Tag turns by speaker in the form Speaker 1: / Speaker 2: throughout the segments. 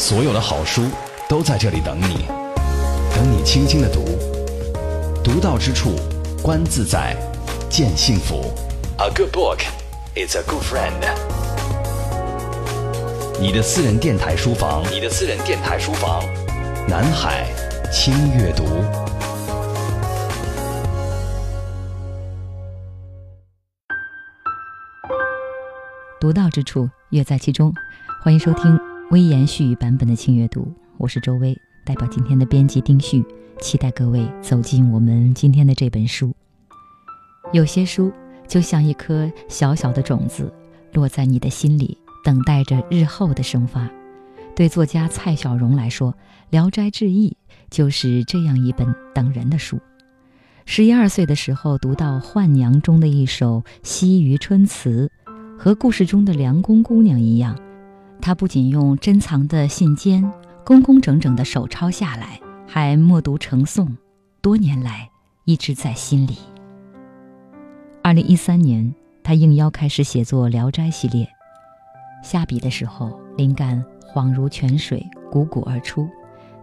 Speaker 1: 所有的好书都在这里等你，等你轻轻的读，读到之处，观自在，见幸福。A good book is a good friend。你的私人电台书房，你的私人电台书房，南海轻阅读。
Speaker 2: 读到之处，乐在其中。欢迎收听微言絮语版本的轻阅读，我是周薇，代表今天的编辑丁旭，期待各位走进我们今天的这本书。有些书就像一颗小小的种子，落在你的心里，等待着日后的生发。对作家蔡小荣来说，《聊斋志异》就是这样一本等人的书。十一二岁的时候，读到《浣娘》中的一首西渔春词。和故事中的梁公姑娘一样，他不仅用珍藏的信笺工工整整地手抄下来，还默读成诵，多年来一直在心里。二零一三年，他应邀开始写作《聊斋》系列，下笔的时候，灵感恍如泉水，汩汩而出。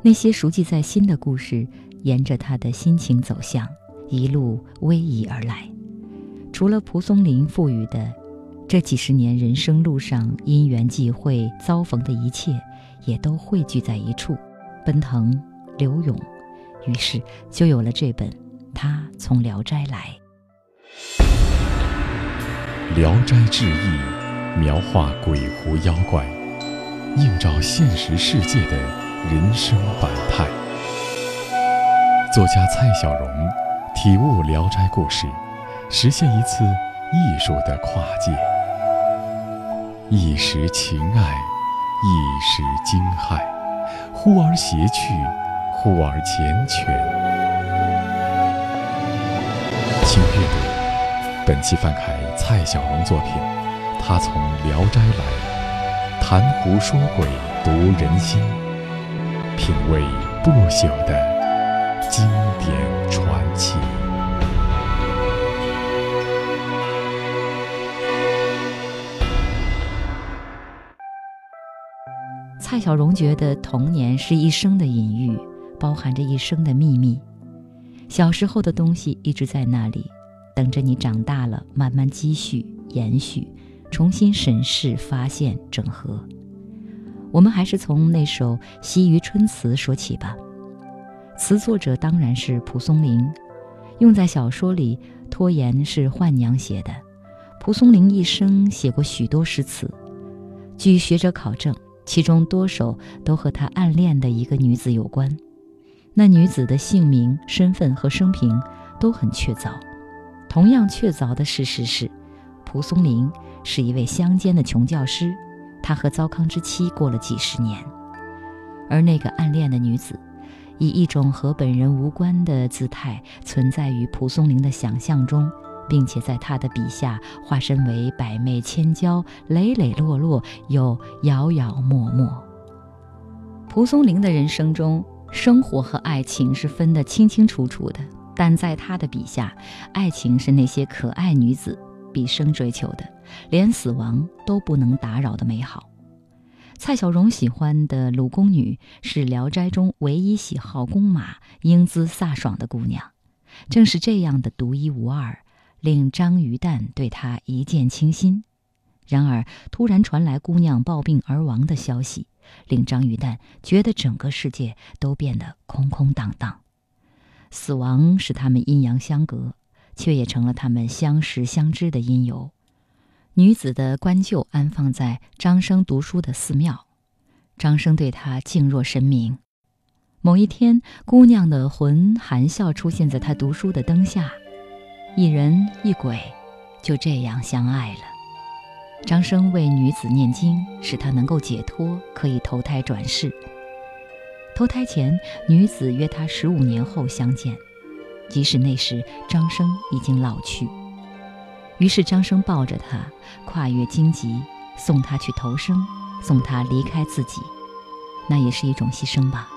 Speaker 2: 那些熟记在心的故事，沿着他的心情走向，一路逶迤而来。除了蒲松龄赋予的。这几十年人生路上因缘际会遭逢的一切，也都汇聚在一处，奔腾流涌，于是就有了这本《他从聊斋来》。
Speaker 3: 《聊斋志异》描画鬼狐妖怪，映照现实世界的人生百态。作家蔡小荣体悟《聊斋》故事，实现一次艺术的跨界。一时情爱，一时惊骇，忽而谐趣，忽而缱绻。请阅读本期范凯蔡小龙作品，他从《聊斋》来，谈狐说鬼，读人心，品味不朽的经典
Speaker 2: 蔡小荣觉得童年是一生的隐喻，包含着一生的秘密。小时候的东西一直在那里，等着你长大了慢慢积蓄、延续、重新审视、发现、整合。我们还是从那首《西渔春词》说起吧。词作者当然是蒲松龄，用在小说里，拖延是幻娘写的。蒲松龄一生写过许多诗词，据学者考证。其中多首都和他暗恋的一个女子有关，那女子的姓名、身份和生平都很确凿。同样确凿的事实是，蒲松龄是一位乡间的穷教师，他和糟糠之妻过了几十年，而那个暗恋的女子，以一种和本人无关的姿态存在于蒲松龄的想象中。并且在他的笔下化身为百媚千娇，磊磊落落又遥遥脉脉。蒲松龄的人生中，生活和爱情是分得清清楚楚的，但在他的笔下，爱情是那些可爱女子毕生追求的，连死亡都不能打扰的美好。蔡小荣喜欢的鲁宫女是《聊斋》中唯一喜好弓马、英姿飒爽的姑娘，正是这样的独一无二。令张鱼蛋对他一见倾心，然而突然传来姑娘暴病而亡的消息，令张鱼蛋觉得整个世界都变得空空荡荡。死亡使他们阴阳相隔，却也成了他们相识相知的因由。女子的棺柩安放在张生读书的寺庙，张生对她敬若神明。某一天，姑娘的魂含笑出现在他读书的灯下。一人一鬼，就这样相爱了。张生为女子念经，使她能够解脱，可以投胎转世。投胎前，女子约他十五年后相见，即使那时张生已经老去。于是张生抱着她，跨越荆棘，送她去投生，送她离开自己，那也是一种牺牲吧。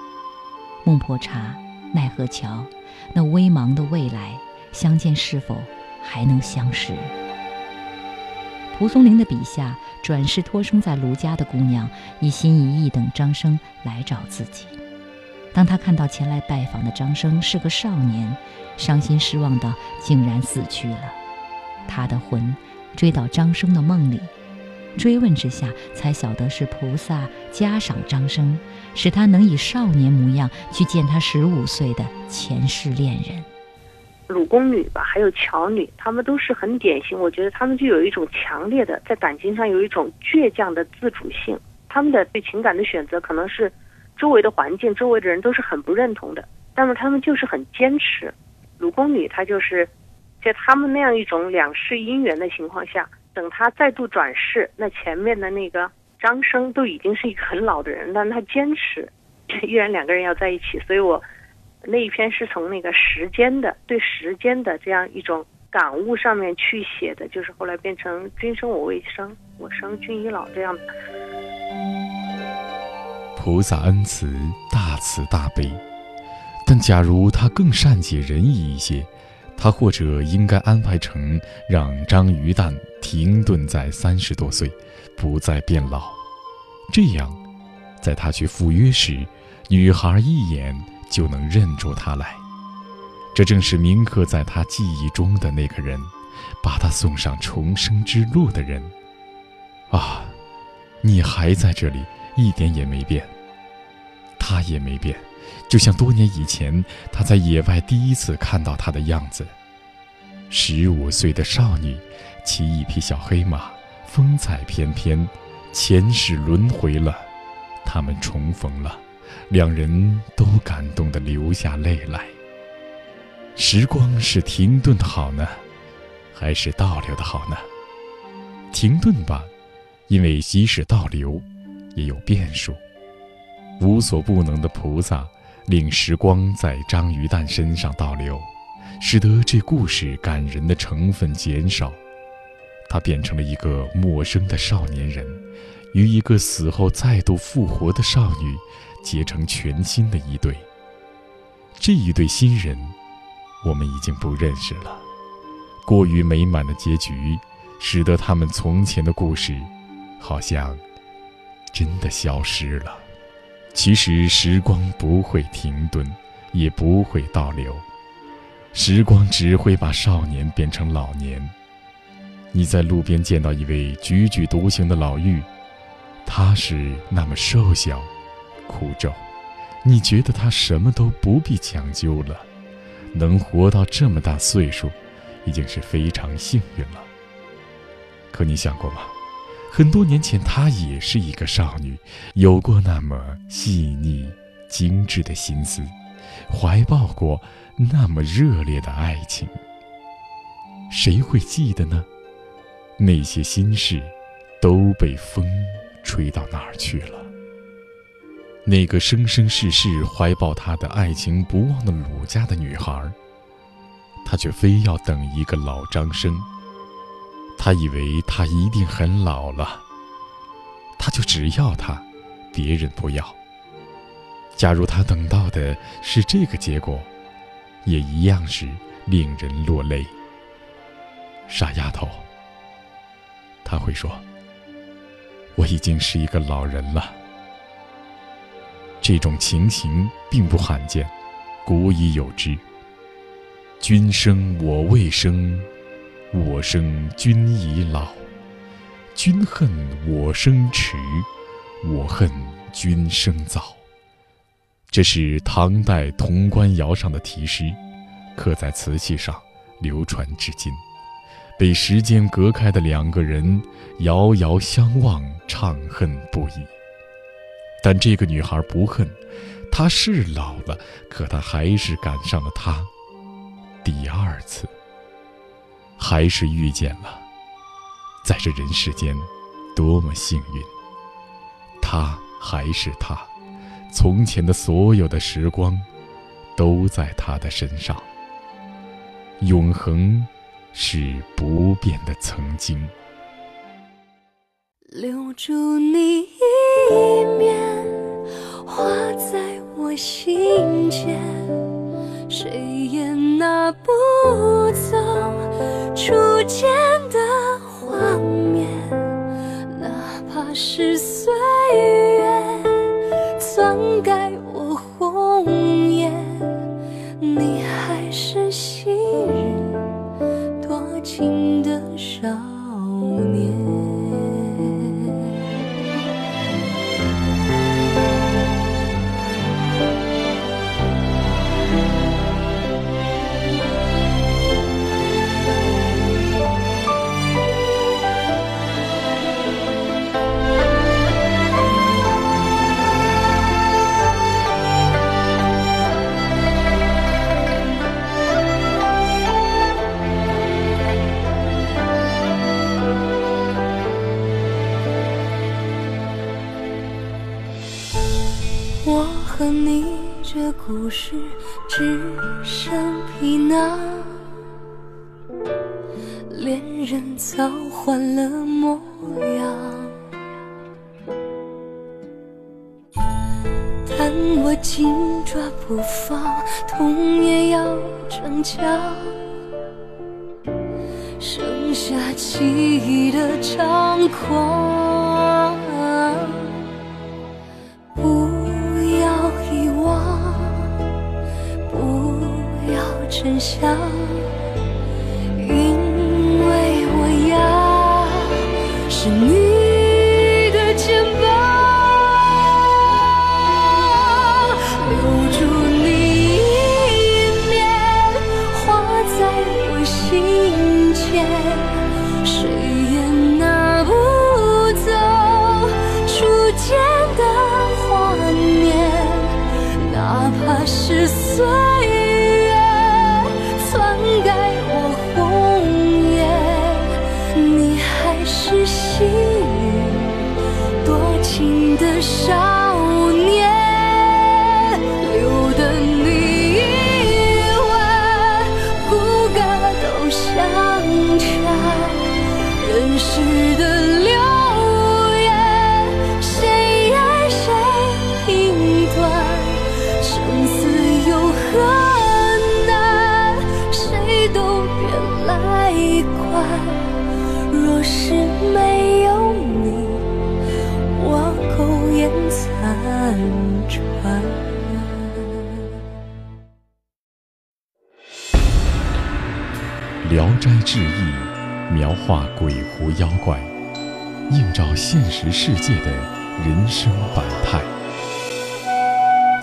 Speaker 2: 孟婆茶，奈何桥，那微茫的未来。相见是否还能相识？蒲松龄的笔下，转世托生在卢家的姑娘，一心一意等张生来找自己。当他看到前来拜访的张生是个少年，伤心失望的竟然死去了。他的魂追到张生的梦里，追问之下才晓得是菩萨嘉赏张生，使他能以少年模样去见他十五岁的前世恋人。
Speaker 4: 鲁宫女吧，还有乔女，她们都是很典型。我觉得她们就有一种强烈的在感情上有一种倔强的自主性。她们的对情感的选择可能是。周围的环境，周围的人都是很不认同的，但是他们就是很坚持。鲁宫女她就是，在他们那样一种两世姻缘的情况下，等她再度转世，那前面的那个张生都已经是一个很老的人，但他坚持 依然两个人要在一起。所以我那一篇是从那个时间的对时间的这样一种感悟上面去写的，就是后来变成君生我未生，我生君已老这样的。
Speaker 3: 菩萨恩慈，大慈大悲。但假如他更善解人意一些，他或者应该安排成让张鱼蛋停顿在三十多岁，不再变老。这样，在他去赴约时，女孩一眼就能认出他来。这正是铭刻在他记忆中的那个人，把他送上重生之路的人。啊，你还在这里。一点也没变，他也没变，就像多年以前他在野外第一次看到他的样子。十五岁的少女，骑一匹小黑马，风采翩翩，前世轮回了，他们重逢了，两人都感动得流下泪来。时光是停顿的好呢，还是倒流的好呢？停顿吧，因为即使倒流。也有变数，无所不能的菩萨令时光在张鱼蛋身上倒流，使得这故事感人的成分减少。他变成了一个陌生的少年人，与一个死后再度复活的少女结成全新的一对。这一对新人，我们已经不认识了。过于美满的结局，使得他们从前的故事，好像。真的消失了。其实时光不会停顿，也不会倒流，时光只会把少年变成老年。你在路边见到一位踽踽独行的老妪，他是那么瘦小、苦咒，你觉得他什么都不必讲究了，能活到这么大岁数，已经是非常幸运了。可你想过吗？很多年前，她也是一个少女，有过那么细腻、精致的心思，怀抱过那么热烈的爱情。谁会记得呢？那些心事都被风吹到哪儿去了？那个生生世世怀抱他的爱情不忘的鲁家的女孩，她却非要等一个老张生。他以为他一定很老了，他就只要他，别人不要。假如他等到的是这个结果，也一样是令人落泪。傻丫头，他会说：“我已经是一个老人了。”这种情形并不罕见，古已有之。君生我未生。我生君已老，君恨我生迟，我恨君生早。这是唐代潼关窑上的题诗，刻在瓷器上，流传至今。被时间隔开的两个人，遥遥相望，怅恨不已。但这个女孩不恨，她是老了，可她还是赶上了他第二次。还是遇见了，在这人世间，多么幸运！他还是他，从前的所有的时光，都在他的身上。永恒，是不变的曾经。
Speaker 5: 留住你一面画在我心间谁也拿不走初见的画面
Speaker 6: 哪怕是岁
Speaker 7: 月篡改描画鬼狐妖怪，映照现实世界的人生百态。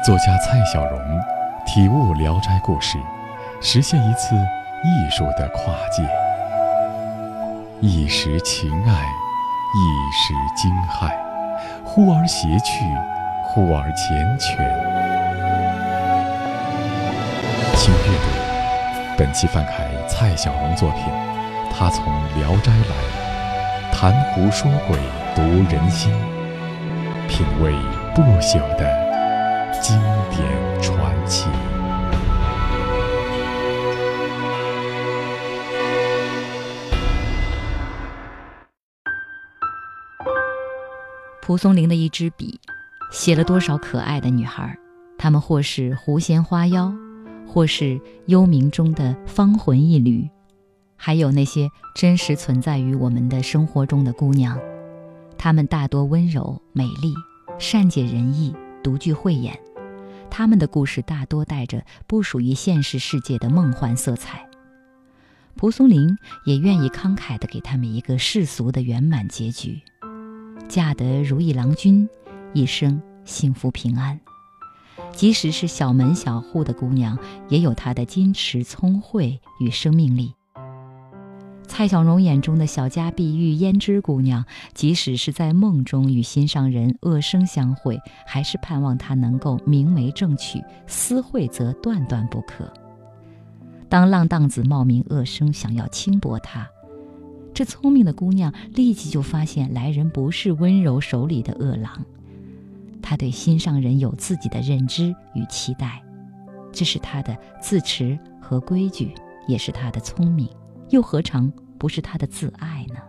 Speaker 7: 作家蔡小荣体悟《聊斋》故事，实现一次艺术的跨界。一时情爱，一时惊骇，忽而谐趣，忽而缱绻。请阅读本期范凯。蔡小荣作品，他从《聊斋》来，谈狐说鬼，读人心，品味不朽的经典传奇。
Speaker 2: 蒲松龄的一支笔，写了多少可爱的女孩？她们或是狐仙花妖。或是幽冥中的芳魂一缕，还有那些真实存在于我们的生活中的姑娘，她们大多温柔美丽，善解人意，独具慧眼。她们的故事大多带着不属于现实世界的梦幻色彩。蒲松龄也愿意慷慨地给他们一个世俗的圆满结局，嫁得如意郎君，一生幸福平安。即使是小门小户的姑娘，也有她的矜持、聪慧与生命力。蔡小荣眼中的小家碧玉胭脂姑娘，即使是在梦中与心上人恶生相会，还是盼望她能够明媒正娶，私会则断断不可。当浪荡子冒名恶生，想要轻薄她，这聪明的姑娘立即就发现来人不是温柔手里的恶狼。她对心上人有自己的认知与期待，这是她的自持和规矩，也是她的聪明，又何尝不是他的自爱呢？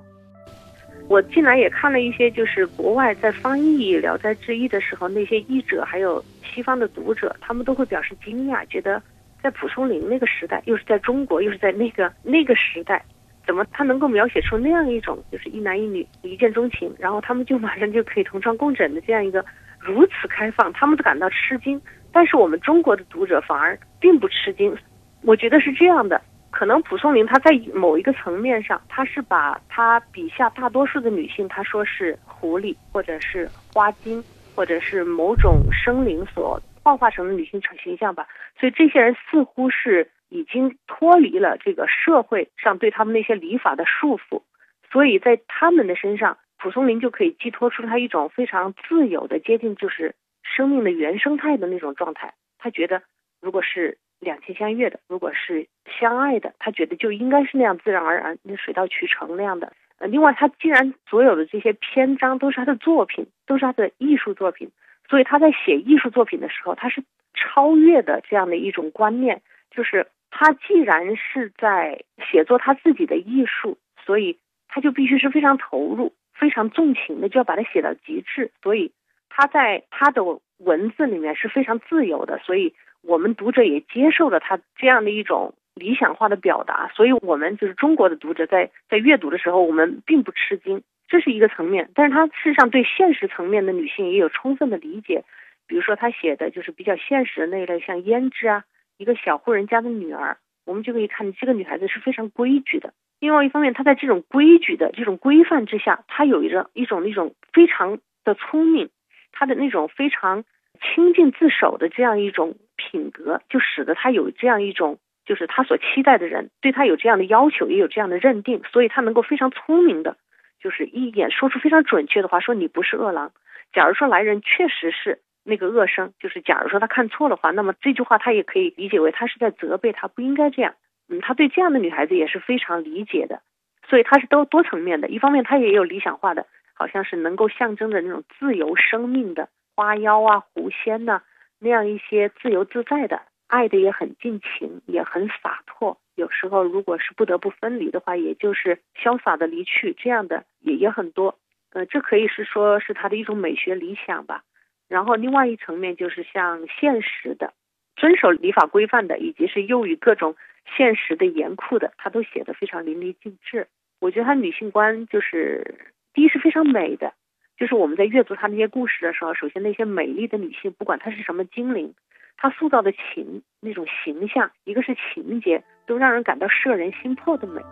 Speaker 4: 我近来也看了一些，就是国外在翻译《聊斋志异》的时候，那些译者还有西方的读者，他们都会表示惊讶，觉得在蒲松龄那个时代，又是在中国，又是在那个那个时代，怎么他能够描写出那样一种就是一男一女一见钟情，然后他们就马上就可以同床共枕的这样一个。如此开放，他们都感到吃惊，但是我们中国的读者反而并不吃惊。我觉得是这样的，可能蒲松龄他在某一个层面上，他是把他笔下大多数的女性，他说是狐狸，或者是花精，或者是某种生灵所幻化成的女性形象吧。所以这些人似乎是已经脱离了这个社会上对他们那些礼法的束缚，所以在他们的身上，蒲松龄就可以寄托出他一种非常自由的接近，就是生命的原生态的那种状态。他觉得，如果是两情相悦的，如果是相爱的，他觉得就应该是那样自然而然、那水到渠成那样的。呃，另外，他既然所有的这些篇章都是他的作品，都是他的艺术作品，所以他在写艺术作品的时候，他是超越的这样的一种观念，就是他既然是在写作他自己的艺术，所以他就必须是非常投入、非常纵情的，就要把它写到极致。所以他在他的文字里面是非常自由的，所以。我们读者也接受了他这样的一种理想化的表达，所以我们就是中国的读者，在在阅读的时候，我们并不吃惊，这是一个层面。但是他事实上对现实层面的女性也有充分的理解，比如说他写的就是比较现实的那一类，像胭脂啊，一个小户人家的女儿，我们就可以看这个女孩子是非常规矩的。另外一方面，她在这种规矩的这种规范之下，她有一种一种那种非常的聪明，她的那种非常。清静自守的这样一种品格，就使得他有这样一种，就是他所期待的人对他有这样的要求，也有这样的认定，所以他能够非常聪明的，就是一眼说出非常准确的话，说你不是恶狼。假如说来人确实是那个恶生，就是假如说他看错的话，那么这句话他也可以理解为他是在责备他不应该这样。嗯，他对这样的女孩子也是非常理解的，所以他是都多层面的。一方面他也有理想化的，好像是能够象征着那种自由生命的。花妖啊，狐仙呐，那样一些自由自在的，爱的也很尽情，也很洒脱。有时候如果是不得不分离的话，也就是潇洒的离去，这样的也也很多。呃，这可以是说是他的一种美学理想吧。然后另外一层面就是像现实的，遵守礼法规范的，以及是囿于各种现实的严酷的，他都写得非常淋漓尽致。我觉得他女性观就是第一是非常美的。就是我们在阅读他那些故事的时候，首先那些美丽的女性，不管她是什么精灵，她塑造的情那种形象，一个是情节，都让人感到摄人心魄的美。
Speaker 2: 《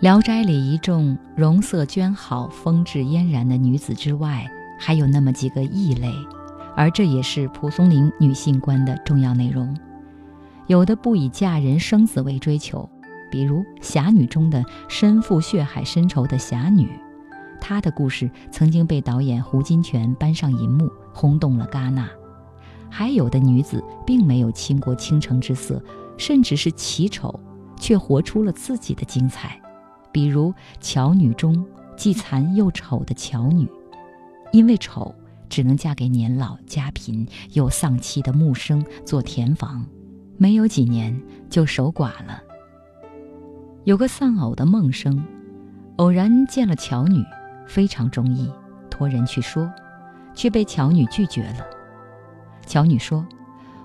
Speaker 2: 聊斋》里一众容色娟好、风致嫣然的女子之外，还有那么几个异类，而这也是蒲松龄女性观的重要内容。有的不以嫁人生子为追求，比如侠女中的身负血海深仇的侠女。她的故事曾经被导演胡金铨搬上银幕，轰动了戛纳。还有的女子并没有倾国倾城之色，甚至是奇丑，却活出了自己的精彩。比如巧女中既残又丑的巧女，因为丑，只能嫁给年老家贫又丧妻的木生做田房，没有几年就守寡了。有个丧偶的孟生，偶然见了巧女。非常中意，托人去说，却被巧女拒绝了。巧女说：“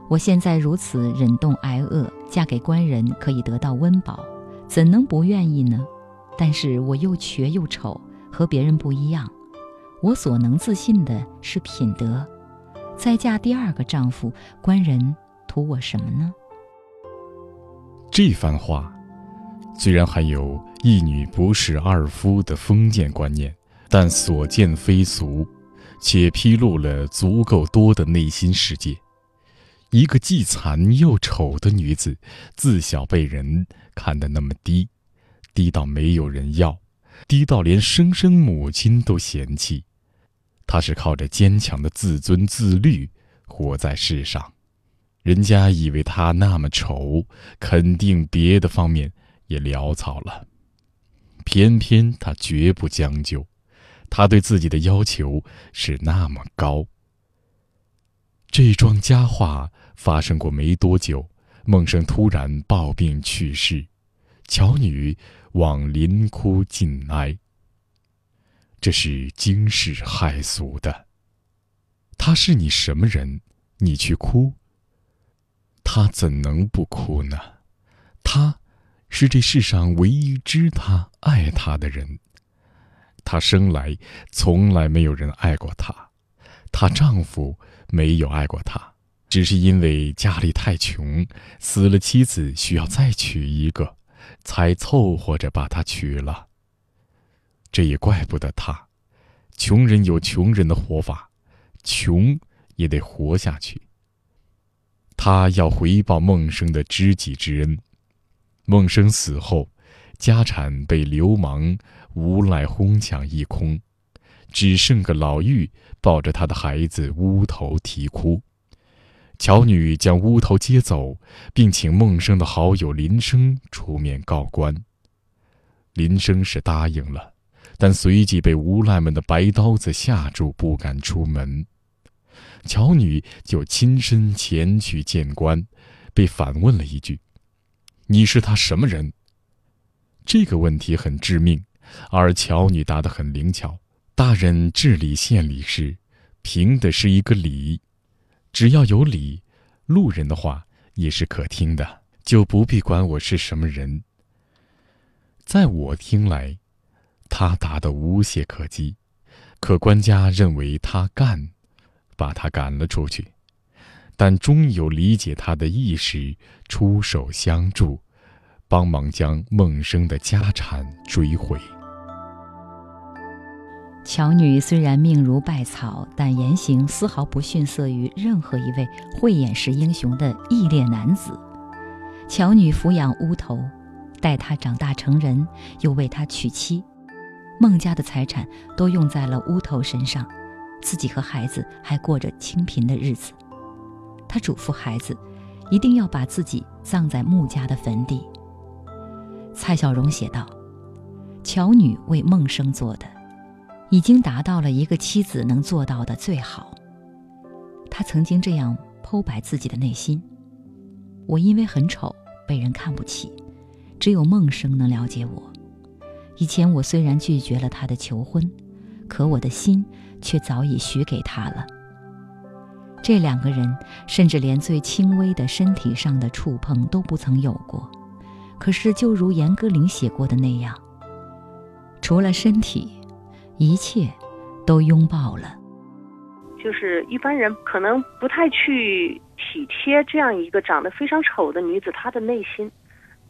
Speaker 2: 我现在如此忍冻挨饿，嫁给官人可以得到温饱，怎能不愿意呢？但是我又瘸又丑，和别人不一样。我所能自信的是品德。再嫁第二个丈夫，官人图我什么呢？”
Speaker 3: 这番话，虽然含有一女不侍二夫的封建观念。但所见非俗，且披露了足够多的内心世界。一个既残又丑的女子，自小被人看得那么低，低到没有人要，低到连生身母亲都嫌弃。她是靠着坚强的自尊自律活在世上，人家以为她那么丑，肯定别的方面也潦草了。偏偏她绝不将就。他对自己的要求是那么高。这桩佳话发生过没多久，孟生突然暴病去世，乔女往林窟尽哀。这是惊世骇俗的。他是你什么人？你去哭？他怎能不哭呢？他，是这世上唯一知他、爱他的人。她生来从来没有人爱过她，她丈夫没有爱过她，只是因为家里太穷，死了妻子需要再娶一个，才凑合着把她娶了。这也怪不得他，穷人有穷人的活法，穷也得活下去。他要回报孟生的知己之恩。孟生死后，家产被流氓无赖哄抢一空，只剩个老妪抱着他的孩子乌头啼哭。乔女将乌头接走，并请孟生的好友林生出面告官。林生是答应了，但随即被无赖们的白刀子吓住，不敢出门。乔女就亲身前去见官，被反问了一句。你是他什么人？这个问题很致命，而乔女答得很灵巧。大人治理县里事，凭的是一个理，只要有理，路人的话也是可听的，就不必管我是什么人。在我听来，他答得无懈可击，可官家认为他干，把他赶了出去。但终有理解他的意识，出手相助，帮忙将孟生的家产追回。
Speaker 2: 乔女虽然命如败草，但言行丝毫不逊色于任何一位慧眼识英雄的义烈男子。乔女抚养乌头，待他长大成人，又为他娶妻，孟家的财产都用在了乌头身上，自己和孩子还过着清贫的日子。他嘱咐孩子，一定要把自己葬在穆家的坟地。蔡小荣写道：“乔女为孟生做的，已经达到了一个妻子能做到的最好。”他曾经这样剖白自己的内心：“我因为很丑，被人看不起，只有孟生能了解我。以前我虽然拒绝了他的求婚，可我的心却早已许给他了。”这两个人甚至连最轻微的身体上的触碰都不曾有过，可是就如严歌苓写过的那样，除了身体，一切都拥抱了。
Speaker 4: 就是一般人可能不太去体贴这样一个长得非常丑的女子她的内心，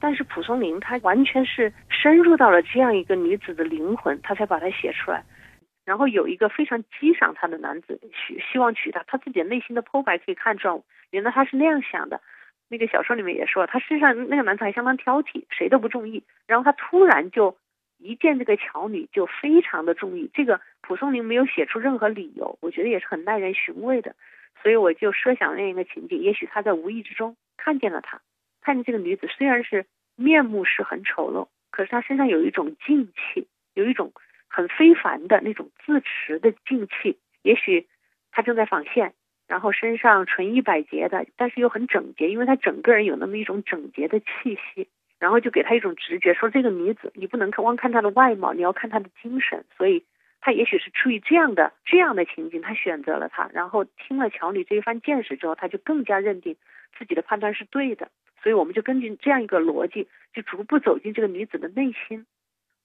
Speaker 4: 但是蒲松龄他完全是深入到了这样一个女子的灵魂，他才把它写出来。然后有一个非常激赏他的男子，希希望娶她，他自己内心的剖白可以看出，原来他是那样想的。那个小说里面也说，他身上那个男子还相当挑剔，谁都不中意。然后他突然就一见这个乔女，就非常的中意。这个蒲松龄没有写出任何理由，我觉得也是很耐人寻味的。所以我就设想那样一个情景，也许他在无意之中看见了她，看见这个女子虽然是面目是很丑陋，可是她身上有一种静气，有一种。很非凡的那种自持的静气，也许他正在纺线，然后身上纯衣百洁的，但是又很整洁，因为他整个人有那么一种整洁的气息，然后就给他一种直觉，说这个女子你不能看光看她的外貌，你要看她的精神，所以他也许是出于这样的这样的情景，他选择了她，然后听了乔女这一番见识之后，他就更加认定自己的判断是对的，所以我们就根据这样一个逻辑，就逐步走进这个女子的内心。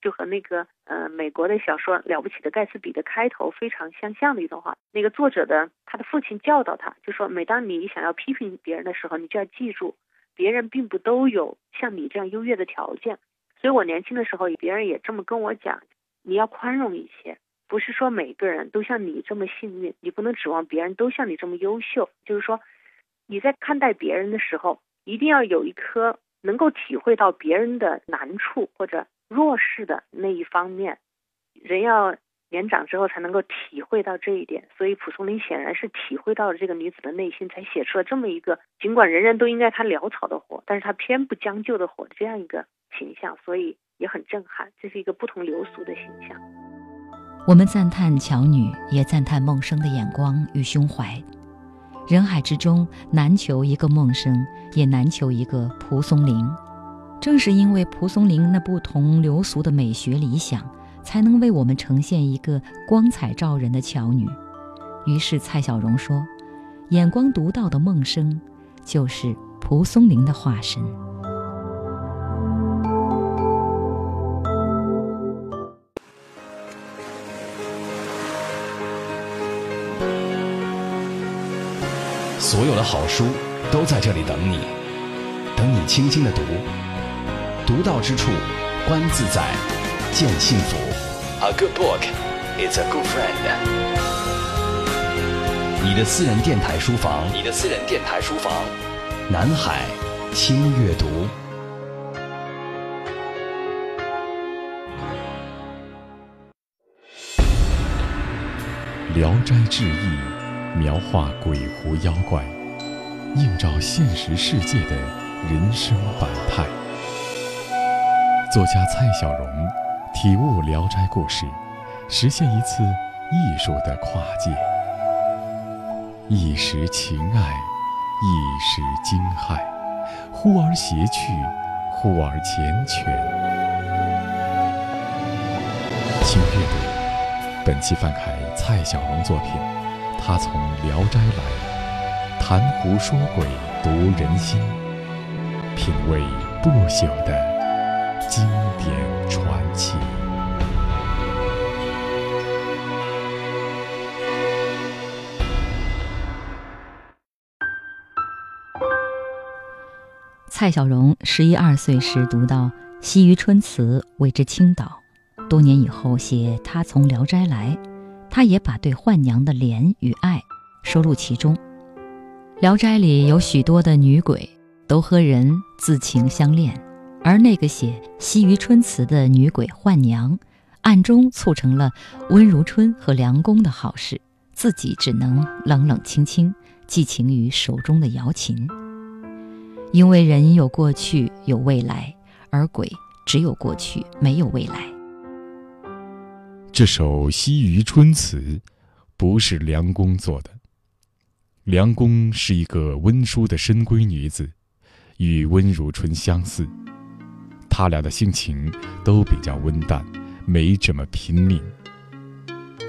Speaker 4: 就和那个呃美国的小说《了不起的盖茨比》的开头非常相像的一段话。那个作者的他的父亲教导他，就说每当你想要批评别人的时候，你就要记住，别人并不都有像你这样优越的条件。所以我年轻的时候，别人也这么跟我讲，你要宽容一些，不是说每个人都像你这么幸运，你不能指望别人都像你这么优秀。就是说，你在看待别人的时候，一定要有一颗能够体会到别人的难处或者。弱势的那一方面，人要年长之后才能够体会到这一点。所以蒲松龄显然是体会到了这个女子的内心，才写出了这么一个尽管人人都应该他潦草的活，但是他偏不将就的活这样一个形象，所以也很震撼。这是一个不同流俗的形象。
Speaker 2: 我们赞叹乔女，也赞叹孟生的眼光与胸怀。人海之中，难求一个孟生，也难求一个蒲松龄。正是因为蒲松龄那不同流俗的美学理想，才能为我们呈现一个光彩照人的巧女。于是蔡小荣说：“眼光独到的孟生，就是蒲松龄的化身。”
Speaker 1: 所有的好书都在这里等你，等你轻轻的读，读到之处，观自在，见幸福。A good book is a good friend。你的私人电台书房，你的私人电台书房，南海轻阅读。
Speaker 3: 《聊斋志异》描画鬼狐妖怪，映照现实世界的人生百态。作家蔡小荣体悟《聊斋》故事，实现一次艺术的跨界。一时情爱，一时惊骇，忽而谐趣，忽而缱绻。请阅读，本期翻开。蔡小龙作品，他从《聊斋》来，谈狐说鬼，读人心，品味不朽的经典传奇。
Speaker 2: 蔡小荣十一二岁时读到西于春词，为之倾倒，多年以后写他从《聊斋》来。他也把对宦娘的怜与爱收录其中，《聊斋》里有许多的女鬼都和人自情相恋，而那个写西于春词的女鬼浣娘，暗中促成了温如春和梁公的好事，自己只能冷冷清清寄情于手中的瑶琴。因为人有过去有未来，而鬼只有过去没有未来。
Speaker 3: 这首《西渔春词》不是梁公做的。梁公是一个温淑的深闺女子，与温如春相似，他俩的性情都比较温淡，没这么拼命。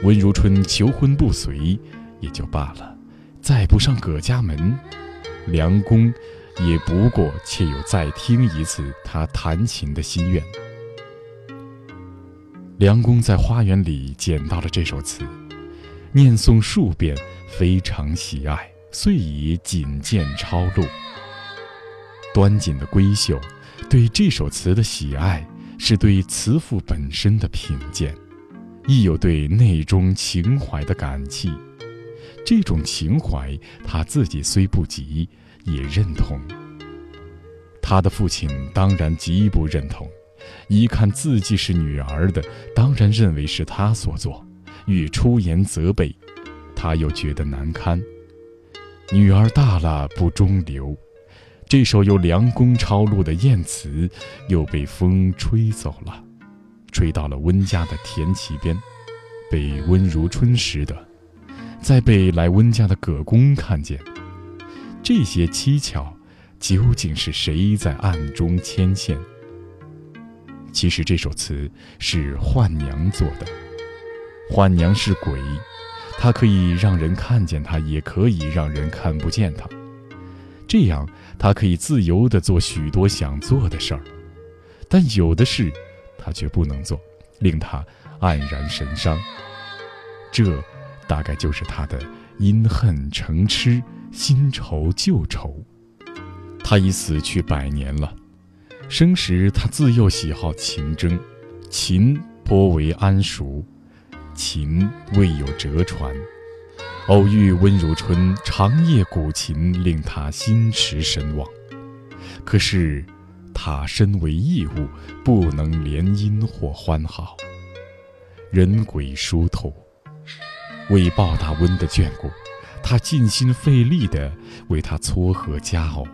Speaker 3: 温如春求婚不遂也就罢了，再不上葛家门，梁公也不过且有再听一次他弹琴的心愿。梁公在花园里捡到了这首词，念诵数遍，非常喜爱，遂以锦笺抄录。端锦的闺秀对这首词的喜爱，是对词赋本身的品鉴，亦有对内中情怀的感激。这种情怀，他自己虽不及，也认同。他的父亲当然极不认同。一看自己是女儿的，当然认为是他所作，欲出言责备，他又觉得难堪。女儿大了不中留，这首由梁公抄录的燕词，又被风吹走了，吹到了温家的田畦边，被温如春识得，再被来温家的葛公看见。这些蹊跷，究竟是谁在暗中牵线？其实这首词是浣娘做的。浣娘是鬼，她可以让人看见她，也可以让人看不见她。这样，他可以自由地做许多想做的事儿。但有的事，他却不能做，令他黯然神伤。这，大概就是他的因恨成痴，新仇旧仇。他已死去百年了。生时，他自幼喜好琴筝，琴颇为谙熟，琴未有折传。偶遇温如春长夜古琴，令他心驰神往。可是，他身为异物，不能联姻或欢好。人鬼殊途，为报答温的眷顾，他尽心费力地为他撮合佳偶。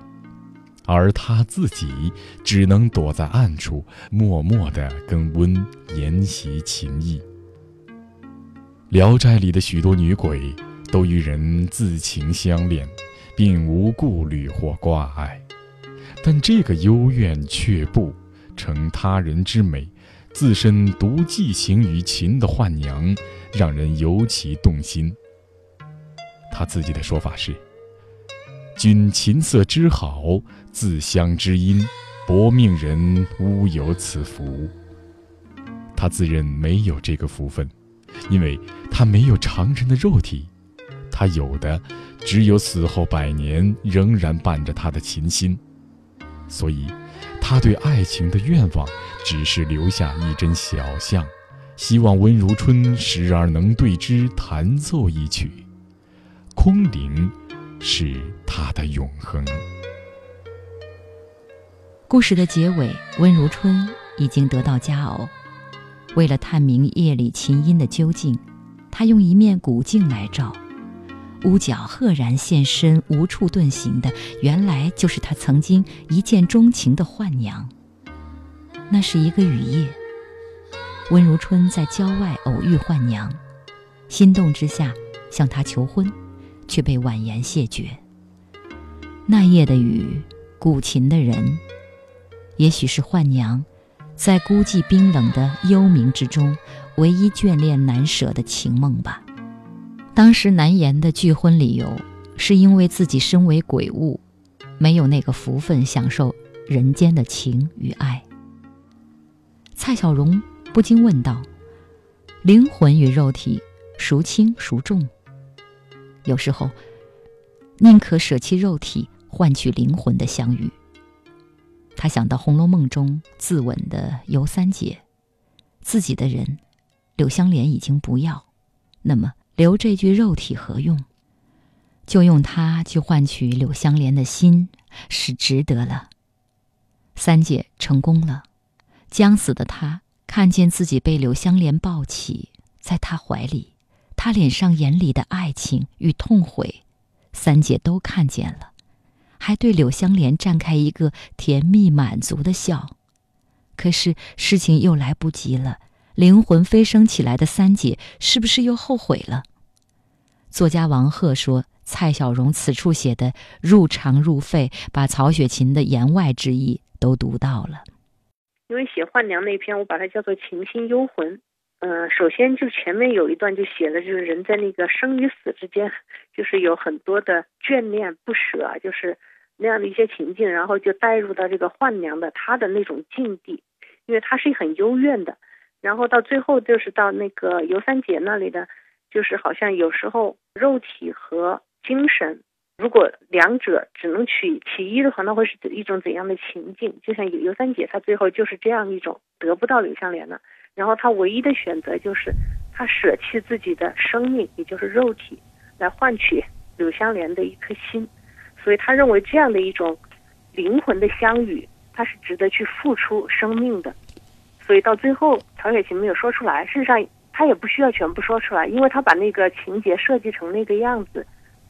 Speaker 3: 而他自己只能躲在暗处，默默地跟温研习琴艺。《聊斋》里的许多女鬼都与人自情相恋，并无顾虑或挂碍，但这个幽怨却不成他人之美，自身独寄情于琴的浣娘，让人尤其动心。他自己的说法是。君琴瑟之好，自相知音，薄命人乌有此福。他自认没有这个福分，因为他没有常人的肉体，他有的只有死后百年仍然伴着他的琴心，所以，他对爱情的愿望只是留下一针小象，希望温如春时而能对之弹奏一曲。空灵，是他的永恒。
Speaker 2: 故事的结尾，温如春已经得到佳偶。为了探明夜里琴音的究竟，他用一面古镜来照。屋角赫然现身，无处遁形的，原来就是他曾经一见钟情的幻娘。那是一个雨夜，温如春在郊外偶遇幻娘，心动之下向她求婚，却被婉言谢绝。那夜的雨，古琴的人，也许是幻娘，在孤寂冰冷的幽冥之中，唯一眷恋难舍的情梦吧。当时难言的拒婚理由，是因为自己身为鬼物，没有那个福分享受人间的情与爱。蔡小荣不禁问道：“灵魂与肉体，孰轻孰重？有时候，宁可舍弃肉体，换取灵魂的相遇。”他想到《红楼梦》中自刎的尤三姐，自己的人柳湘莲已经不要，那么。留这具肉体何用？就用它去换取柳香莲的心，是值得了。三姐成功了，将死的她看见自己被柳香莲抱起，在她怀里，她脸上眼里的爱情与痛悔，三姐都看见了，还对柳香莲绽开一个甜蜜满足的笑。可是事情又来不及了。灵魂飞升起来的三姐，是不是又后悔了？作家王鹤说：“蔡小荣此处写的入肠入肺，把曹雪芹的言外之意都读到了。
Speaker 4: 因为写幻娘那篇，我把它叫做情心幽魂。嗯，首先就前面有一段就写了，就是人在那个生与死之间，就是有很多的眷恋不舍，就是那样的一些情境，然后就带入到这个幻娘的她的那种境地，因为她是很幽怨的。”然后到最后就是到那个尤三姐那里的，就是好像有时候肉体和精神，如果两者只能取其一的话，那会是一种怎样的情境？就像尤尤三姐，她最后就是这样一种得不到柳香莲了，然后她唯一的选择就是她舍弃自己的生命，也就是肉体，来换取柳香莲的一颗心，所以他认为这样的一种灵魂的相遇，他是值得去付出生命的。所以到最后，曹雪芹没有说出来。事实上，他也不需要全部说出来，因为他把那个情节设计成那个样子。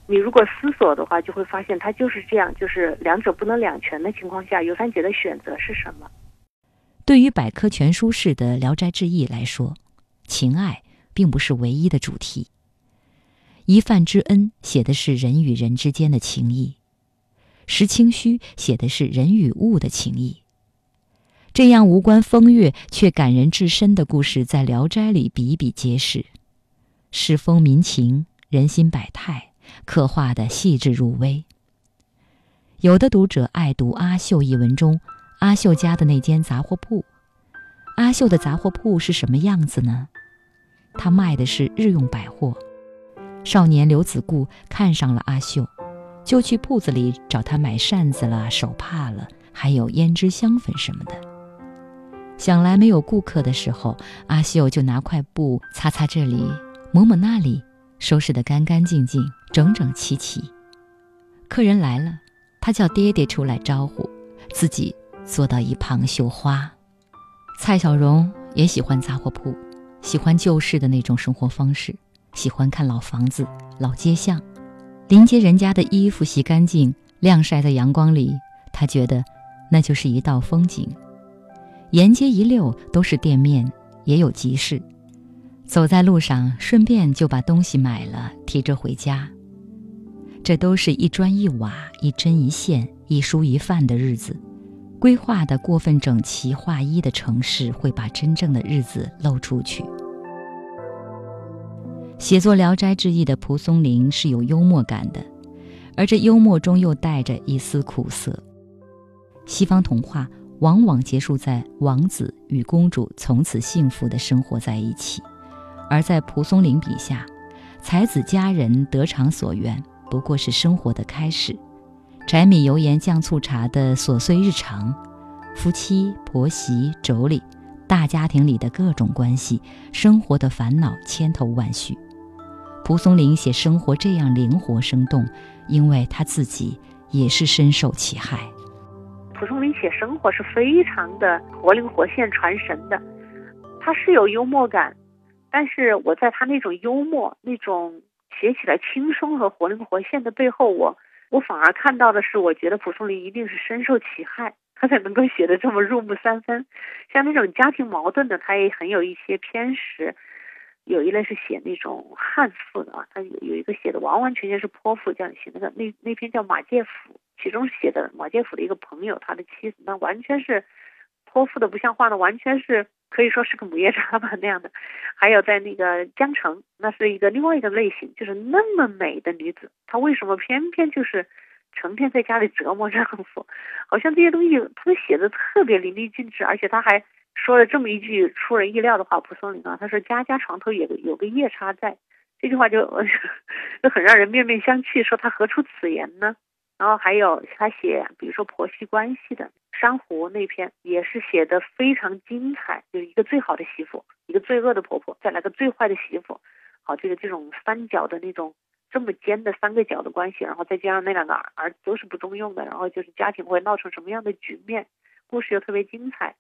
Speaker 4: 你如果思索的话，就会发现他就是这样，就是两者不能两全的情况下，尤三姐的选择是什么？
Speaker 2: 对于百科全书式的《聊斋志异》来说，情爱并不是唯一的主题。一饭之恩写的是人与人之间的情谊，石清虚写的是人与物的情谊。这样无关风月却感人至深的故事，在《聊斋》里比比皆是，世风民情、人心百态，刻画的细致入微。有的读者爱读阿秀一文中阿秀家的那间杂货铺。阿秀的杂货铺是什么样子呢？他卖的是日用百货。少年刘子固看上了阿秀，就去铺子里找他买扇子了、手帕了，还有胭脂香粉什么的。想来没有顾客的时候，阿秀就拿块布擦擦这里，抹抹那里，收拾得干干净净、整整齐齐。客人来了，他叫爹爹出来招呼，自己坐到一旁绣花。蔡小荣也喜欢杂货铺，喜欢旧式的那种生活方式，喜欢看老房子、老街巷，临街人家的衣服洗干净、晾晒在阳光里，他觉得那就是一道风景。沿街一溜都是店面，也有集市。走在路上，顺便就把东西买了，提着回家。这都是一砖一瓦、一针一线、一蔬一饭的日子。规划的过分整齐划一的城市，会把真正的日子露出去。写作《聊斋志异》的蒲松龄是有幽默感的，而这幽默中又带着一丝苦涩。西方童话。往往结束在王子与公主从此幸福地生活在一起，而在蒲松龄笔下，才子佳人得偿所愿，不过是生活的开始。柴米油盐酱醋茶的琐碎日常，夫妻婆媳妯娌，大家庭里的各种关系，生活的烦恼千头万绪。蒲松龄写生活这样灵活生动，因为他自己也是深受其害。
Speaker 4: 蒲松龄写生活是非常的活灵活现、传神的，他是有幽默感，但是我在他那种幽默、那种写起来轻松和活灵活现的背后，我。我反而看到的是，我觉得蒲松龄一定是深受其害，他才能够写的这么入木三分。像那种家庭矛盾的，他也很有一些偏食。有一类是写那种悍妇的啊，他有有一个写的完完全全是泼妇，这样写那个那那篇叫《马介甫》，其中写的马介甫的一个朋友，他的妻子，那完全是泼妇的不像话的，完全是。可以说是个母夜叉吧那样的，还有在那个江城，那是一个另外一个类型，就是那么美的女子，她为什么偏偏就是成天在家里折磨丈夫？好像这些东西他们写的特别淋漓尽致，而且他还说了这么一句出人意料的话：蒲松龄啊，他说家家床头有个有个夜叉在，这句话就 就很让人面面相觑，说他何出此言呢？然后还有他写，比如说婆媳关系的。珊瑚那篇也是写的非常精彩，就是一个最好的媳妇，一个最恶的婆婆，再来个最坏的媳妇，好，这个这种三角的那种这么尖的三个角的关系，然后再加上那两个儿子都是不中用的，然后就是家庭会闹成什么样的局面，故事又特别精彩。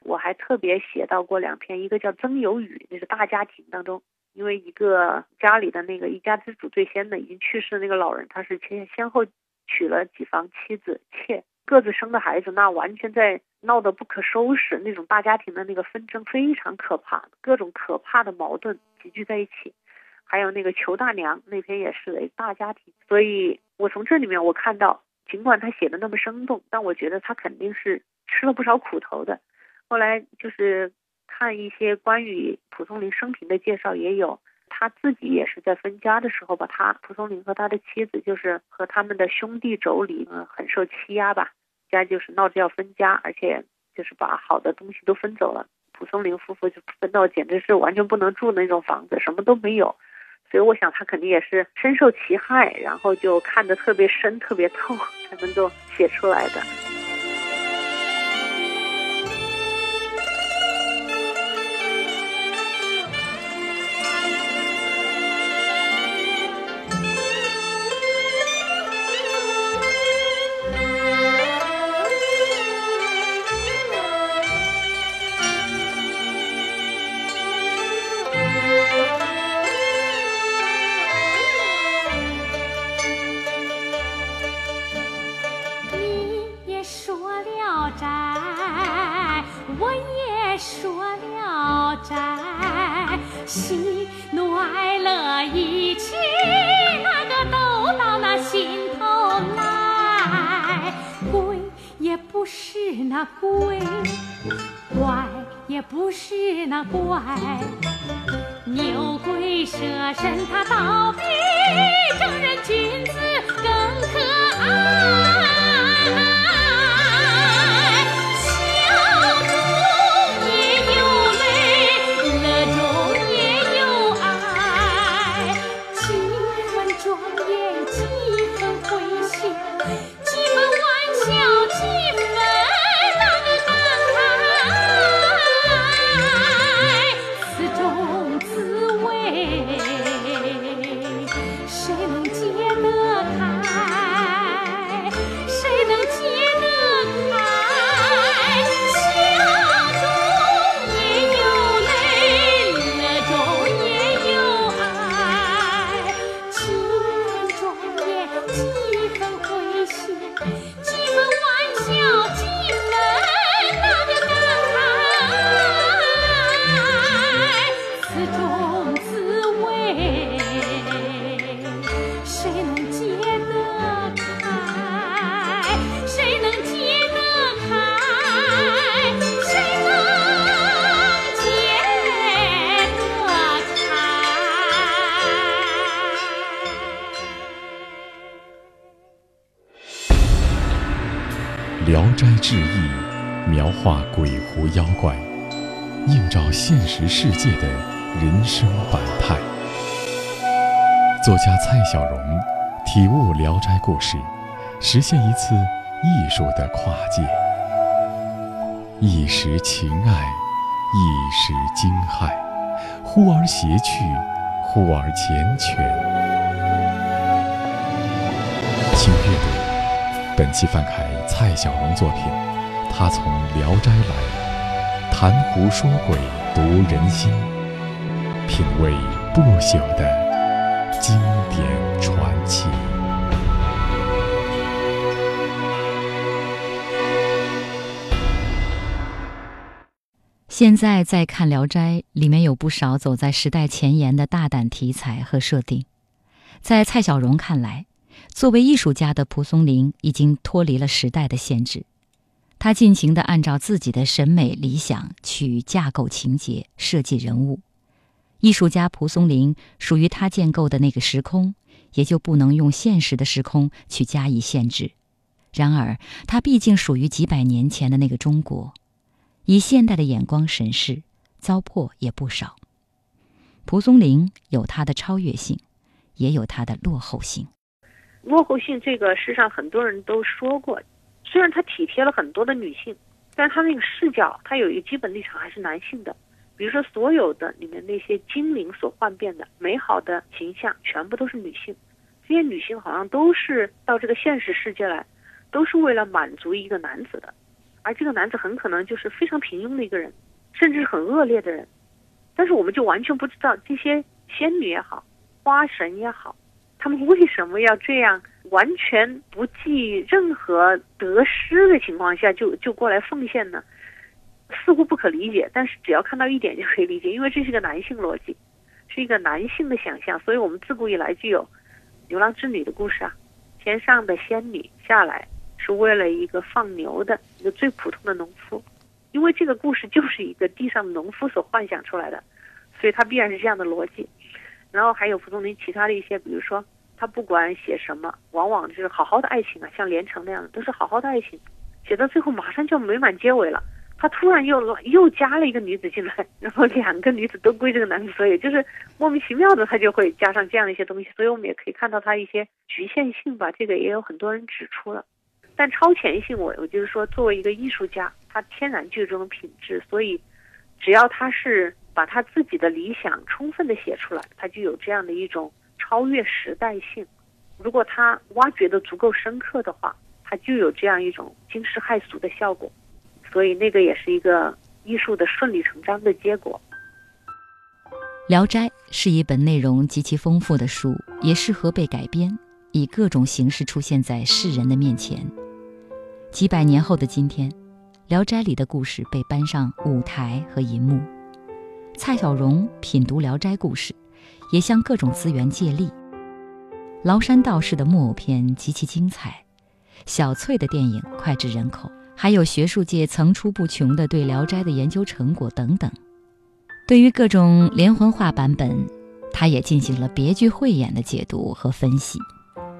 Speaker 4: 我还特别写到过两篇，一个叫曾有雨，那是大家庭当中，因为一个家里的那个一家之主最先的已经去世的那个老人，他是先先后娶了几房妻子妾。各自生的孩子，那完全在闹得不可收拾，那种大家庭的那个纷争非常可怕，各种可怕的矛盾集聚在一起。还有那个裘大娘那篇也是大家庭，所以我从这里面我看到，尽管他写的那么生动，但我觉得他肯定是吃了不少苦头的。后来就是看一些关于蒲松龄生平的介绍，也有。他自己也是在分家的时候吧，他蒲松龄和他的妻子就是和他们的兄弟妯娌，嗯，很受欺压吧，家就是闹着要分家，而且就是把好的东西都分走了。蒲松龄夫妇就分到简直是完全不能住那种房子，什么都没有。所以我想他肯定也是深受其害，然后就看得特别深、特别透，才能够写出来的。
Speaker 5: 喜怒哀乐一起，那个都到那心头来。鬼也不是那鬼，怪也不是那怪。牛鬼蛇神，他倒闭，正人君子。
Speaker 3: 实世界的人生百态。作家蔡小荣体悟《聊斋》故事，实现一次艺术的跨界，一时情爱，一时惊骇，忽而谐趣，忽而缱绻。请阅读本期翻开蔡小荣作品，他从《聊斋》来，谈胡说鬼，读人心，品味不朽的。经典传奇。
Speaker 2: 现在再看《聊斋》，里面有不少走在时代前沿的大胆题材和设定。在蔡小荣看来，作为艺术家的蒲松龄已经脱离了时代的限制，他尽情地按照自己的审美理想去架构情节、设计人物。艺术家蒲松龄属于他建构的那个时空，也就不能用现实的时空去加以限制。然而，他毕竟属于几百年前的那个中国，以现代的眼光审视，糟粕也不少。蒲松龄有他的超越性，也有他的落后性。
Speaker 4: 落后性这个，世上很多人都说过，虽然他体贴了很多的女性，但是他那个视角，他有一个基本立场还是男性的。比如说，所有的里面那些精灵所幻变的美好的形象，全部都是女性。这些女性好像都是到这个现实世界来，都是为了满足一个男子的，而这个男子很可能就是非常平庸的一个人，甚至很恶劣的人。但是我们就完全不知道这些仙女也好，花神也好，他们为什么要这样，完全不计任何得失的情况下就就过来奉献呢？似乎不可理解，但是只要看到一点就可以理解，因为这是个男性逻辑，是一个男性的想象，所以我们自古以来就有牛郎织女的故事啊。天上的仙女下来是为了一个放牛的一个最普通的农夫，因为这个故事就是一个地上的农夫所幻想出来的，所以他必然是这样的逻辑。然后还有蒲松龄其他的一些，比如说他不管写什么，往往就是好好的爱情啊，像连城那样的都是好好的爱情，写到最后马上就要美满结尾了。他突然又又加了一个女子进来，然后两个女子都归这个男子所有，就是莫名其妙的，他就会加上这样一些东西。所以我们也可以看到他一些局限性吧，这个也有很多人指出了。但超前性，我我就是说，作为一个艺术家，他天然具有这种品质，所以只要他是把他自己的理想充分的写出来，他就有这样的一种超越时代性。如果他挖掘的足够深刻的话，他就有这样一种惊世骇俗的效果。所以，那个也是一个艺术的顺理成章的结果。
Speaker 2: 《聊斋》是一本内容极其丰富的书，也适合被改编，以各种形式出现在世人的面前。几百年后的今天，《聊斋》里的故事被搬上舞台和银幕。蔡小荣品读《聊斋》故事，也向各种资源借力。崂山道士的木偶片极其精彩，小翠的电影脍炙人口。还有学术界层出不穷的对《聊斋》的研究成果等等。对于各种连环画版本，他也进行了别具慧眼的解读和分析。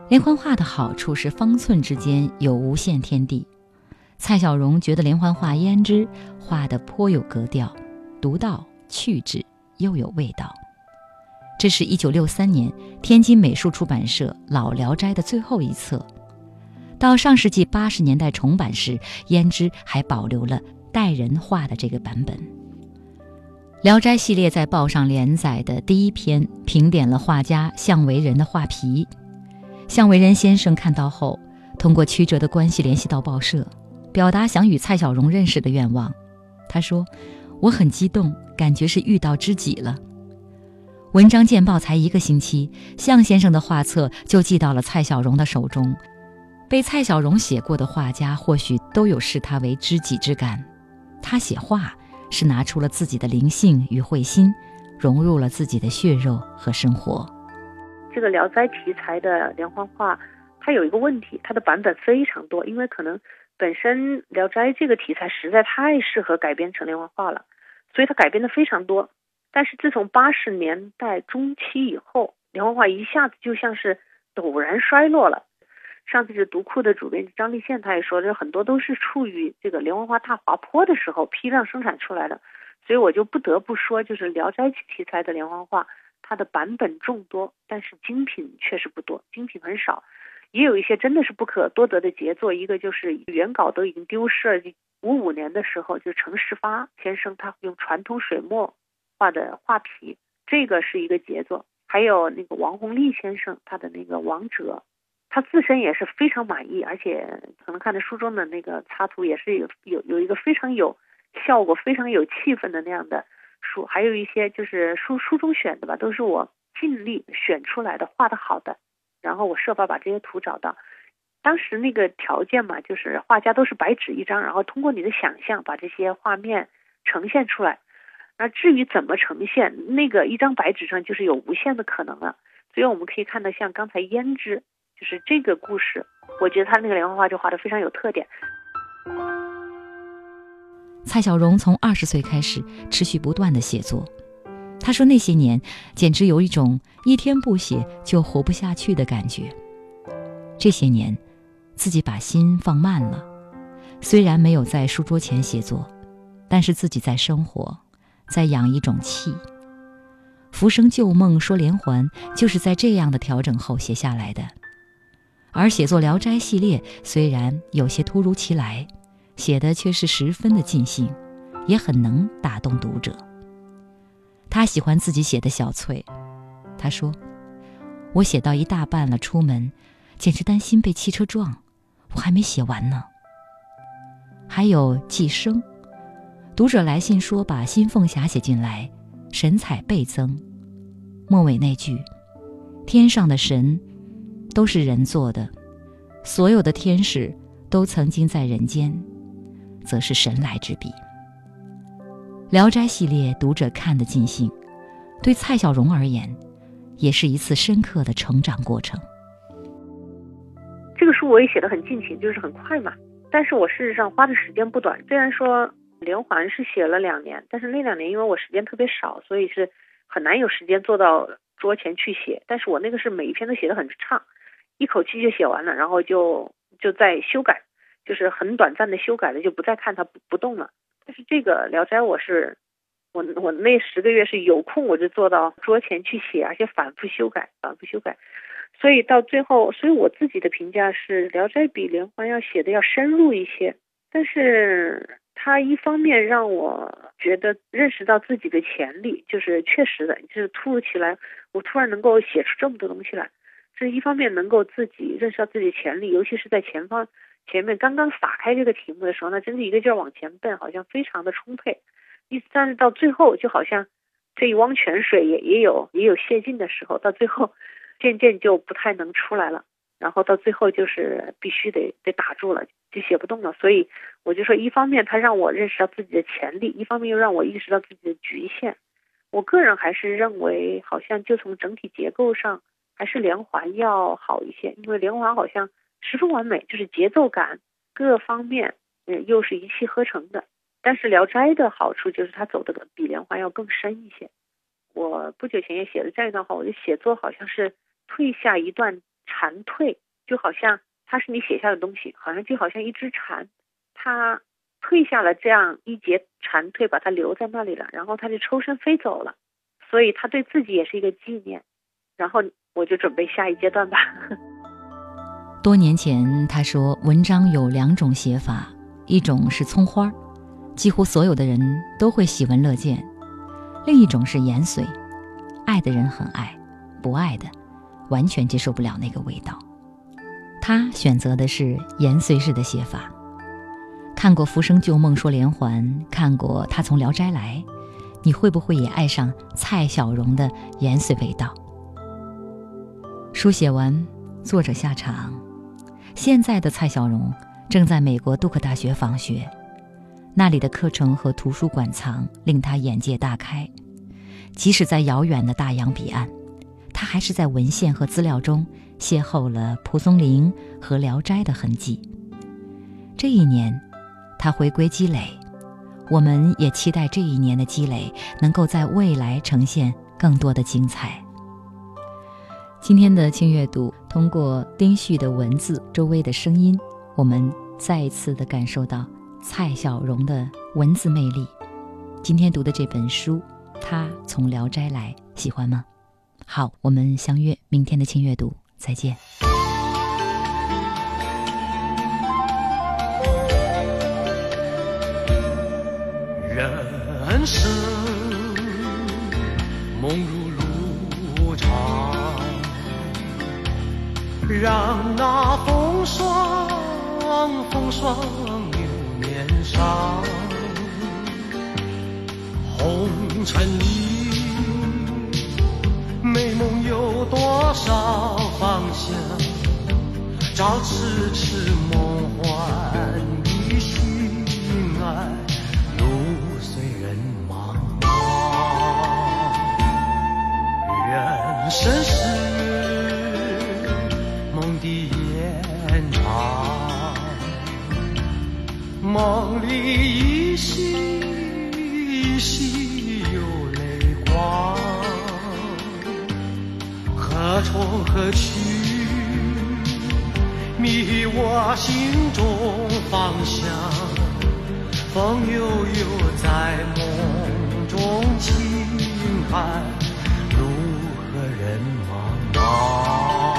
Speaker 2: 连环画的好处是方寸之间有无限天地。蔡小荣觉得连环画胭脂画得颇有格调，独到趣致又有味道。这是一九六三年天津美术出版社《老聊斋》的最后一册。到上世纪八十年代重版时，胭脂还保留了代人画的这个版本。《聊斋》系列在报上连载的第一篇评点了画家向为人的画皮。向为人先生看到后，通过曲折的关系联系到报社，表达想与蔡小荣认识的愿望。他说：“我很激动，感觉是遇到知己了。”文章见报才一个星期，向先生的画册就寄到了蔡小荣的手中。被蔡小荣写过的画家，或许都有视他为知己之感。他写画是拿出了自己的灵性与慧心，融入了自己的血肉和生活。
Speaker 4: 这个《聊斋》题材的连环画，它有一个问题，它的版本非常多，因为可能本身《聊斋》这个题材实在太适合改编成连环画了，所以它改编的非常多。但是自从八十年代中期以后，连环画一下子就像是陡然衰落了。上次是读库的主编张立宪，他也说，这很多都是处于这个连环画大滑坡的时候批量生产出来的，所以我就不得不说，就是《聊斋》题材的连环画，它的版本众多，但是精品确实不多，精品很少。也有一些真的是不可多得的杰作，一个就是原稿都已经丢失了。五五年的时候，就程十发先生他用传统水墨画的画皮，这个是一个杰作。还有那个王宏利先生他的那个王者，他自身也是非常满意，而且可能看的书中的那个插图也是有有有一个非常有效果、非常有气氛的那样的书。还有一些就是书书中选的吧，都是我尽力选出来的，画的好的。然后我设法把这些图找到，当时那个条件嘛，就是画家都是白纸一张，然后通过你的想象把这些画面呈现出来。那至于怎么呈现，那个一张白纸上就是有无限的可能了。所以我们可以看到，像刚才胭脂，就是这个故事，我觉得他那个连环画就画的非常有特点。
Speaker 2: 蔡小荣从二十岁开始持续不断的写作。他说：“那些年简直有一种一天不写就活不下去的感觉。这些年，自己把心放慢了，虽然没有在书桌前写作，但是自己在生活，在养一种气。浮生旧梦说连环，就是在这样的调整后写下来的。而写作《聊斋》系列虽然有些突如其来，写的却是十分的尽兴，也很能打动读者。”他喜欢自己写的小翠，他说：“我写到一大半了，出门，简直担心被汽车撞，我还没写完呢。”还有寄生，读者来信说把新凤霞写进来，神采倍增。末尾那句：“天上的神，都是人做的，所有的天使都曾经在人间，则是神来之笔。”《聊斋》系列读者看得尽兴，对蔡小荣而言，也是一次深刻的成长过程。
Speaker 4: 这个书我也写得很尽情，就是很快嘛。但是我事实上花的时间不短。虽然说连环是写了两年，但是那两年因为我时间特别少，所以是很难有时间坐到桌前去写。但是我那个是每一篇都写得很畅，一口气就写完了，然后就就在修改，就是很短暂的修改了，就不再看它不不动了。但是这个《聊斋》，我是我我那十个月是有空我就坐到桌前去写，而且反复修改，反复修改。所以到最后，所以我自己的评价是，《聊斋》比连环要写的要深入一些。但是它一方面让我觉得认识到自己的潜力，就是确实的，就是突如其来，我突然能够写出这么多东西来。这一方面能够自己认识到自己的潜力，尤其是在前方。前面刚刚撒开这个题目的时候，那真是一个劲儿往前奔，好像非常的充沛。一但是到最后，就好像这一汪泉水也也有也有泄尽的时候，到最后渐渐就不太能出来了。然后到最后就是必须得得打住了，就写不动了。所以我就说，一方面他让我认识到自己的潜力，一方面又让我意识到自己的局限。我个人还是认为，好像就从整体结构上，还是连环要好一些，因为连环好像。十分完美，就是节奏感各方面，嗯，又是一气呵成的。但是《聊斋》的好处就是它走的比连环要更深一些。我不久前也写了这样一段话，我的写作好像是退下一段蝉蜕，就好像它是你写下的东西，好像就好像一只蝉，它退下了这样一节蝉蜕，把它留在那里了，然后它就抽身飞走了，所以它对自己也是一个纪念。然后我就准备下一阶段吧。
Speaker 2: 多年前，他说文章有两种写法，一种是葱花，几乎所有的人都会喜闻乐见；另一种是盐水，爱的人很爱，不爱的完全接受不了那个味道。他选择的是延绥式的写法。看过《浮生旧梦说连环》，看过他从《聊斋》来，你会不会也爱上蔡小荣的延绥味道？书写完，作者下场。现在的蔡小荣正在美国杜克大学访学，那里的课程和图书馆藏令他眼界大开。即使在遥远的大洋彼岸，他还是在文献和资料中邂逅了蒲松龄和《聊斋》的痕迹。这一年，他回归积累，我们也期待这一年的积累能够在未来呈现更多的精彩。今天的轻阅读，通过丁旭的文字、周围的声音，我们再一次的感受到蔡小荣的文字魅力。今天读的这本书，他从《聊斋》来，喜欢吗？好，我们相约明天的轻阅读，再见。
Speaker 8: 人生梦如路长，让那风霜风霜留面上，红尘里美梦有多少方向？照痴痴梦幻的心爱，路随人茫茫，人生是梦的延长，梦里从何去？迷我心中方向，风悠悠在梦中轻喊，路和人茫茫。